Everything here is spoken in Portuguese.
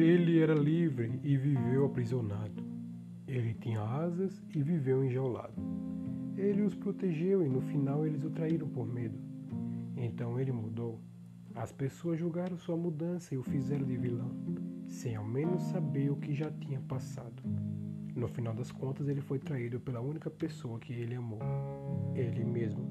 Ele era livre e viveu aprisionado. Ele tinha asas e viveu enjaulado. Ele os protegeu e no final eles o traíram por medo. Então ele mudou. As pessoas julgaram sua mudança e o fizeram de vilão, sem ao menos saber o que já tinha passado. No final das contas, ele foi traído pela única pessoa que ele amou, ele mesmo.